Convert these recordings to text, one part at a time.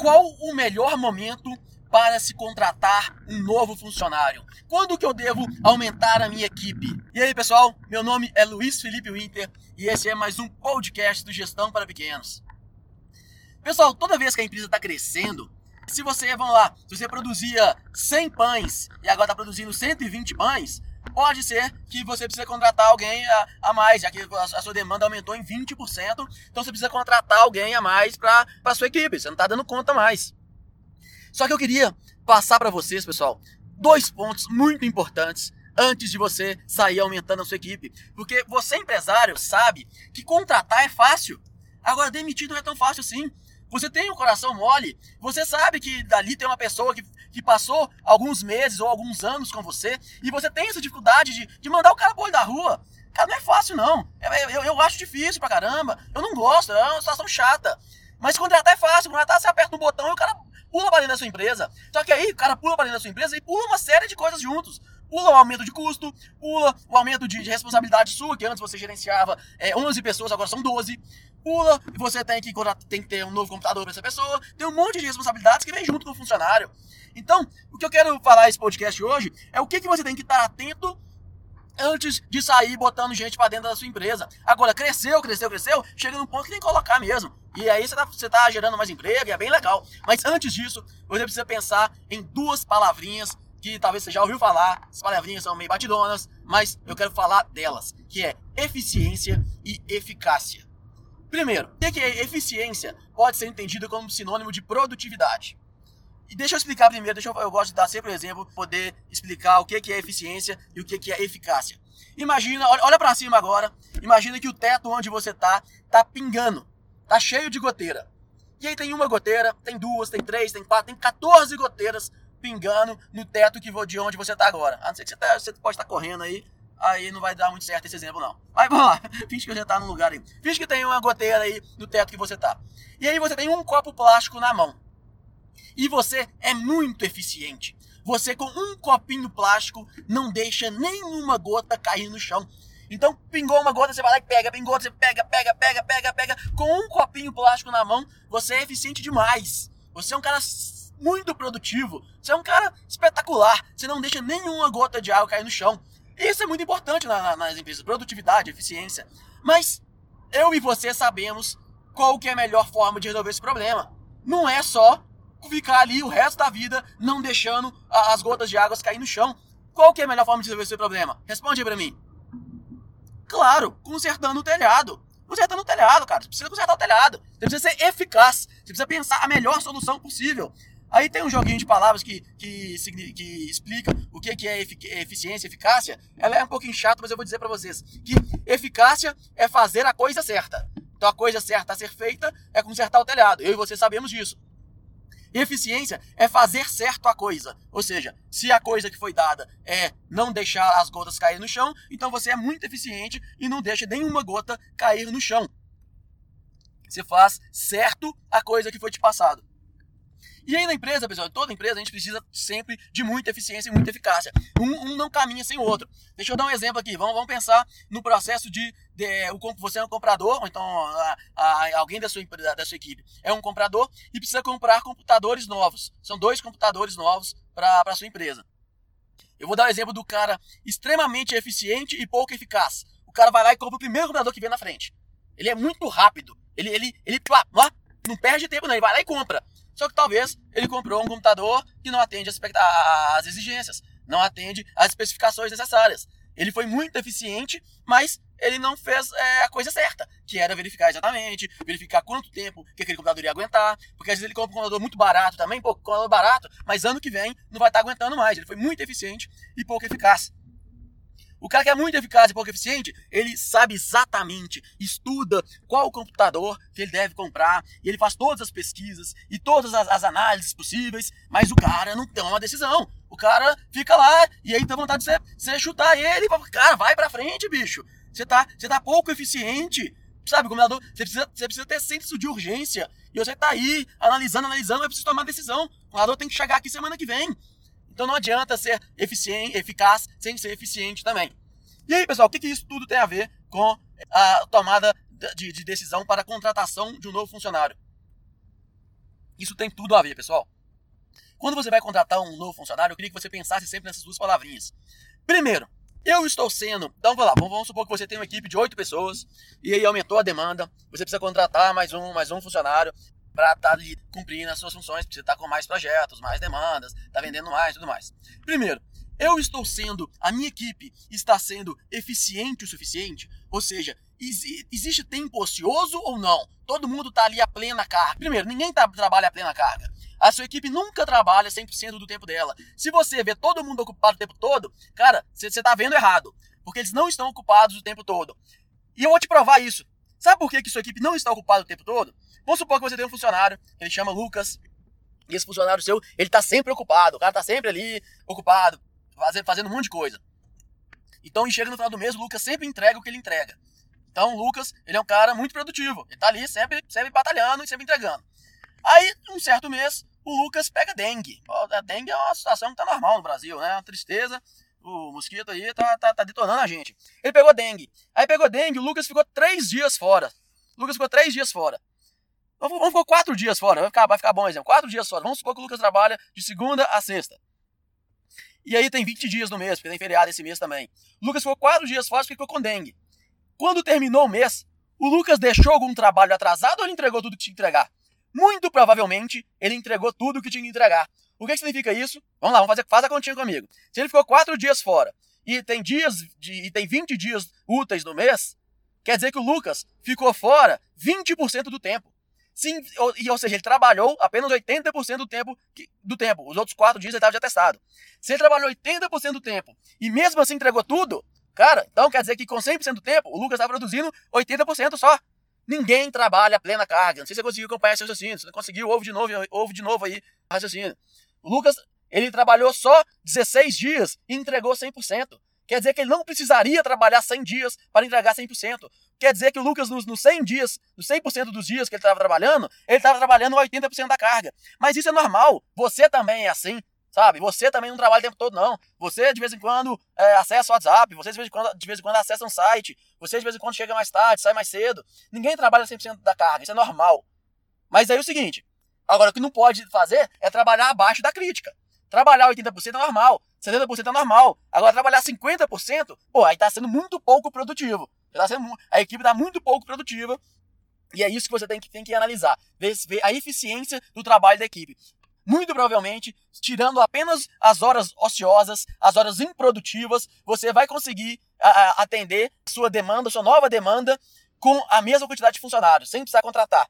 qual o melhor momento para se contratar um novo funcionário? Quando que eu devo aumentar a minha equipe? E aí, pessoal, meu nome é Luiz Felipe Winter e esse é mais um podcast do Gestão para Pequenos. Pessoal, toda vez que a empresa está crescendo, se você, vamos lá, se você produzia 100 pães e agora está produzindo 120 pães, pode ser que você precise contratar alguém a, a mais, já que a, a, sua demanda aumentou em 20%, então você precisa contratar alguém a mais para a sua equipe, você não está dando conta mais. Só que eu queria passar para vocês, pessoal, dois pontos muito importantes antes de você sair aumentando a sua equipe. Porque você, empresário, sabe que contratar é fácil. Agora, demitir não é tão fácil assim. Você tem um coração mole, você sabe que dali tem uma pessoa que, que passou alguns meses ou alguns anos com você, e você tem essa dificuldade de, de mandar o cara pro da rua. Cara, não é fácil não. Eu, eu, eu, acho difícil pra caramba. Eu não gosto, é uma situação chata. Mas contratar é fácil, contratar você aperta um botão e o cara pula pra dentro da sua empresa. Só que aí o cara pula pra dentro da sua empresa e pula uma série de coisas juntos. Pula o aumento de custo, pula o aumento de, de responsabilidade sua, que antes você gerenciava é, 11 pessoas, agora são 12 pula você tem que, tem que ter um novo computador para essa pessoa. Tem um monte de responsabilidades que vem junto com o funcionário. Então, o que eu quero falar nesse podcast hoje é o que, que você tem que estar atento antes de sair botando gente para dentro da sua empresa. Agora, cresceu, cresceu, cresceu, chega num ponto que tem que colocar mesmo. E aí você tá, você tá gerando mais emprego é bem legal. Mas antes disso, você precisa pensar em duas palavrinhas que talvez você já ouviu falar. As palavrinhas são meio batidonas, mas eu quero falar delas, que é eficiência e eficácia. Primeiro, o que é eficiência pode ser entendida como sinônimo de produtividade. E deixa eu explicar primeiro, deixa eu, eu gosto de dar sempre o um exemplo, poder explicar o que é eficiência e o que é eficácia. Imagina, olha, olha para cima agora, imagina que o teto onde você tá, tá pingando, tá cheio de goteira. E aí tem uma goteira, tem duas, tem três, tem quatro, tem 14 goteiras pingando no teto que de onde você tá agora. A não ser que você, tá, você pode estar tá correndo aí aí não vai dar muito certo esse exemplo, não. Mas vamos lá, finge que você tá num lugar aí. Finge que tem uma goteira aí no teto que você tá. E aí você tem um copo plástico na mão. E você é muito eficiente. Você com um copinho plástico não deixa nenhuma gota cair no chão. Então, pingou uma gota, você vai lá e pega, pingou, você pega, pega, pega, pega, pega. Com um copinho plástico na mão, você é eficiente demais. Você é um cara muito produtivo. Você é um cara espetacular. Você não deixa nenhuma gota de água cair no chão. Isso é muito importante na, na, nas empresas, produtividade, eficiência. Mas eu e você sabemos qual que é a melhor forma de resolver esse problema. Não é só ficar ali o resto da vida não deixando as gotas de água cair no chão. Qual que é a melhor forma de resolver esse problema? Responde aí pra mim. Claro, consertando o telhado. Consertando o telhado, cara. Você precisa consertar o telhado. Você precisa ser eficaz. Você precisa pensar a melhor solução possível. Aí tem um joguinho de palavras que, que, que explica o que é eficiência, eficácia. Ela é um pouquinho chata, mas eu vou dizer para vocês que eficácia é fazer a coisa certa. Então a coisa certa a ser feita é consertar o telhado. Eu e você sabemos disso. Eficiência é fazer certo a coisa. Ou seja, se a coisa que foi dada é não deixar as gotas cair no chão, então você é muito eficiente e não deixa nenhuma gota cair no chão. Você faz certo a coisa que foi te passado. E aí na empresa, pessoal, toda empresa a gente precisa sempre de muita eficiência e muita eficácia. Um, um não caminha sem o outro. Deixa eu dar um exemplo aqui. Vamos, vamos pensar no processo de, de o, você é um comprador, ou então a, a, alguém da sua, da, da sua equipe é um comprador e precisa comprar computadores novos. São dois computadores novos para a sua empresa. Eu vou dar o um exemplo do cara extremamente eficiente e pouco eficaz. O cara vai lá e compra o primeiro computador que vem na frente. Ele é muito rápido. Ele, ele, ele, ele não perde tempo, não. Ele vai lá e compra. Só que talvez ele comprou um computador que não atende as exigências, não atende as especificações necessárias. Ele foi muito eficiente, mas ele não fez é, a coisa certa, que era verificar exatamente, verificar quanto tempo que aquele computador ia aguentar, porque às vezes ele compra um computador muito barato também, pouco computador barato, mas ano que vem não vai estar aguentando mais. Ele foi muito eficiente e pouco eficaz. O cara que é muito eficaz e pouco eficiente, ele sabe exatamente, estuda qual computador que ele deve comprar, e ele faz todas as pesquisas e todas as, as análises possíveis, mas o cara não toma uma decisão. O cara fica lá e aí dá vontade de você, chutar ele e cara, vai pra frente, bicho. Você tá, você tá pouco eficiente. Sabe, computador, você precisa, você precisa ter senso de urgência. E você tá aí, analisando, analisando, mas precisa tomar decisão. O computador tem que chegar aqui semana que vem. Então não adianta ser eficiente, eficaz sem ser eficiente também. E aí, pessoal, o que, que isso tudo tem a ver com a tomada de, de decisão para a contratação de um novo funcionário? Isso tem tudo a ver, pessoal. Quando você vai contratar um novo funcionário, eu queria que você pensasse sempre nessas duas palavrinhas. Primeiro, eu estou sendo. Então vamos lá, vamos supor que você tem uma equipe de oito pessoas e aí aumentou a demanda. Você precisa contratar mais um, mais um funcionário para estar tá cumprindo as suas funções, precisa estar tá com mais projetos, mais demandas, tá vendendo mais, tudo mais. Primeiro, eu estou sendo, a minha equipe está sendo eficiente o suficiente? Ou seja, existe tempo ocioso ou não? Todo mundo está ali a plena carga. Primeiro, ninguém tá, trabalha a plena carga. A sua equipe nunca trabalha 100% do tempo dela. Se você vê todo mundo ocupado o tempo todo, cara, você está vendo errado. Porque eles não estão ocupados o tempo todo. E eu vou te provar isso. Sabe por que, que sua equipe não está ocupada o tempo todo? Vamos supor que você tem um funcionário, ele chama Lucas, e esse funcionário seu, ele tá sempre ocupado, o cara tá sempre ali, ocupado, fazendo, fazendo um monte de coisa. Então, e chega no final do mês, o Lucas sempre entrega o que ele entrega. Então, o Lucas, ele é um cara muito produtivo. Ele tá ali sempre, sempre batalhando e sempre entregando. Aí, um certo mês, o Lucas pega dengue. A dengue é uma situação que tá normal no Brasil, né? Uma tristeza. O mosquito aí tá, tá, tá detonando a gente. Ele pegou dengue. Aí pegou dengue, o Lucas ficou três dias fora. O Lucas ficou três dias fora. Vamos ficar quatro dias fora, vai ficar, vai ficar bom exemplo. Quatro dias fora. Vamos supor que o Lucas trabalha de segunda a sexta. E aí tem 20 dias no mês, porque tem feriado esse mês também. O Lucas ficou quatro dias fora porque ficou com dengue. Quando terminou o mês, o Lucas deixou algum trabalho atrasado ou ele entregou tudo que tinha que entregar? Muito provavelmente ele entregou tudo que tinha que entregar. O que, significa isso? Vamos lá, vamos fazer, faz a continha comigo. Se ele ficou quatro dias fora e tem dias de, e tem 20 dias úteis no mês, quer dizer que o Lucas ficou fora 20% do tempo. Sim, ou, ou seja, ele trabalhou apenas 80% do tempo, que, do tempo. Os outros quatro dias ele estava de atestado. Se ele trabalhou 80% do tempo e mesmo assim entregou tudo, cara, então quer dizer que com 100% do tempo o Lucas está produzindo 80% só. Ninguém trabalha plena carga. Não sei se você conseguiu acompanhar esse raciocínio. Se não conseguiu, ouve de novo, ouve de novo aí raciocínio. O Lucas, ele trabalhou só 16 dias e entregou 100%. Quer dizer que ele não precisaria trabalhar 100 dias para entregar 100%. Quer dizer que o Lucas, nos, nos 100 dias, nos 100% dos dias que ele estava trabalhando, ele estava trabalhando 80% da carga. Mas isso é normal. Você também é assim, sabe? Você também não trabalha o tempo todo, não. Você, de vez em quando, é, acessa o WhatsApp. Você, de vez, em quando, de vez em quando, acessa um site. Você, de vez em quando, chega mais tarde, sai mais cedo. Ninguém trabalha 100% da carga. Isso é normal. Mas aí é o seguinte. Agora, o que não pode fazer é trabalhar abaixo da crítica. Trabalhar 80% é normal. 70% é normal. Agora, trabalhar 50%, pô, aí tá sendo muito pouco produtivo. Tá sendo, a equipe tá muito pouco produtiva. E é isso que você tem que, tem que analisar. Ver, ver a eficiência do trabalho da equipe. Muito provavelmente, tirando apenas as horas ociosas, as horas improdutivas, você vai conseguir a, a, atender sua demanda, sua nova demanda, com a mesma quantidade de funcionários, sem precisar contratar.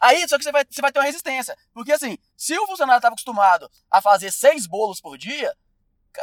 Aí, só que você vai, você vai ter uma resistência. Porque assim, se o funcionário estava acostumado a fazer seis bolos por dia,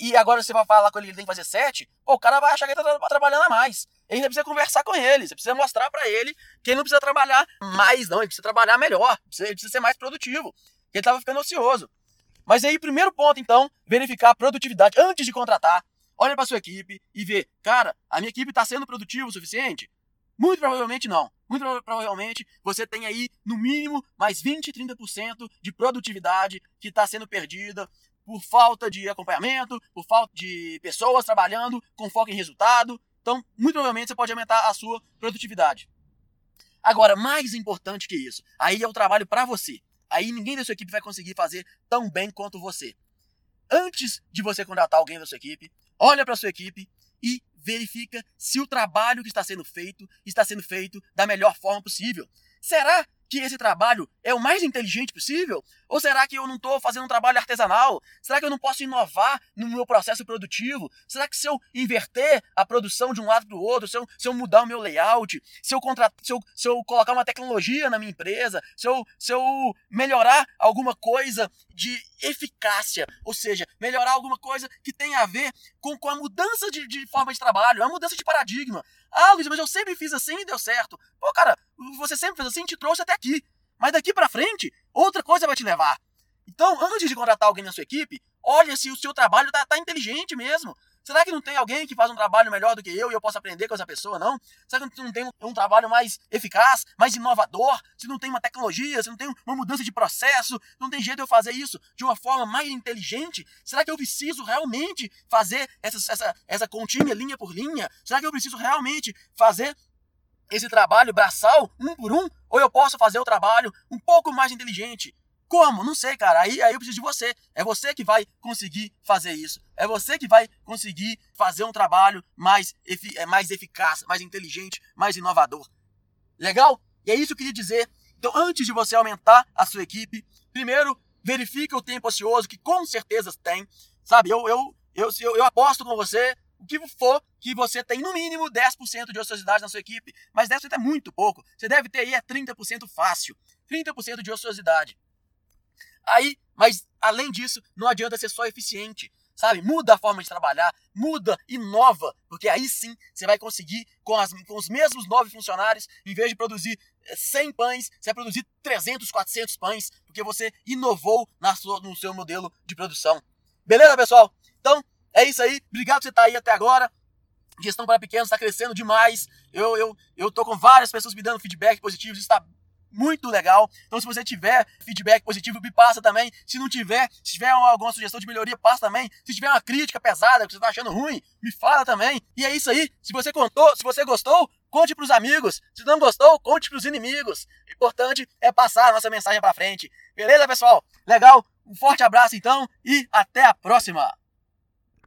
e agora você vai falar com ele que ele tem que fazer sete, pô, o cara vai achar que ele tá trabalhando a mais. Ele precisa conversar com ele, você precisa mostrar para ele que ele não precisa trabalhar mais, não, ele precisa trabalhar melhor, ele precisa ser mais produtivo, ele tava ficando ocioso. Mas aí, primeiro ponto, então, verificar a produtividade antes de contratar. Olha para sua equipe e vê, cara, a minha equipe está sendo produtiva o suficiente? Muito provavelmente não. Muito provavelmente você tem aí, no mínimo, mais 20, 30% de produtividade que está sendo perdida por falta de acompanhamento, por falta de pessoas trabalhando com foco em resultado. Então, muito provavelmente você pode aumentar a sua produtividade. Agora, mais importante que isso, aí é o trabalho para você. Aí ninguém da sua equipe vai conseguir fazer tão bem quanto você. Antes de você contratar alguém da sua equipe, olha para sua equipe e verifica se o trabalho que está sendo feito está sendo feito da melhor forma possível. Será que esse trabalho é o mais inteligente possível? Ou será que eu não estou fazendo um trabalho artesanal? Será que eu não posso inovar no meu processo produtivo? Será que se eu inverter a produção de um lado para o outro, se eu, se eu mudar o meu layout, se eu, se, eu, se eu colocar uma tecnologia na minha empresa, se eu, se eu melhorar alguma coisa de eficácia, ou seja, melhorar alguma coisa que tenha a ver com, com a mudança de, de forma de trabalho, a mudança de paradigma. Ah, Luiz, mas eu sempre fiz assim e deu certo. Pô, cara, você sempre fez assim e te trouxe até aqui. Mas daqui para frente, outra coisa vai te levar. Então, antes de contratar alguém na sua equipe, olha se o seu trabalho tá, tá inteligente mesmo. Será que não tem alguém que faz um trabalho melhor do que eu e eu posso aprender com essa pessoa, não? Será que não tem um, um trabalho mais eficaz, mais inovador? Se não tem uma tecnologia, se não tem uma mudança de processo, não tem jeito de eu fazer isso de uma forma mais inteligente? Será que eu preciso realmente fazer essa, essa, essa continha linha por linha? Será que eu preciso realmente fazer esse trabalho braçal, um por um? Ou eu posso fazer o trabalho um pouco mais inteligente? Como? Não sei, cara. Aí, aí eu preciso de você. É você que vai conseguir fazer isso. É você que vai conseguir fazer um trabalho mais, efi é, mais eficaz, mais inteligente, mais inovador. Legal? E é isso que eu queria dizer. Então, antes de você aumentar a sua equipe, primeiro verifique o tempo ocioso, que com certeza tem. Sabe, eu, eu, eu, eu, eu aposto com você o que for que você tem no mínimo 10% de ociosidade na sua equipe, mas 10% é muito pouco. Você deve ter aí é 30% fácil. 30% de ociosidade. Aí, mas além disso, não adianta ser só eficiente, sabe? Muda a forma de trabalhar, muda, inova, porque aí sim você vai conseguir, com, as, com os mesmos nove funcionários, em vez de produzir 100 eh, pães, você vai produzir 300, 400 pães, porque você inovou na sua, no seu modelo de produção. Beleza, pessoal? Então, é isso aí. Obrigado por você estar aí até agora. Gestão para pequenos está crescendo demais. Eu, eu, eu tô com várias pessoas me dando feedback positivo. Isso está muito legal. Então, se você tiver feedback positivo, me passa também. Se não tiver, se tiver alguma sugestão de melhoria, passa também. Se tiver uma crítica pesada que você está achando ruim, me fala também. E é isso aí. Se você contou, se você gostou, conte para os amigos. Se não gostou, conte para os inimigos. O importante é passar a nossa mensagem para frente. Beleza, pessoal? Legal? Um forte abraço então e até a próxima.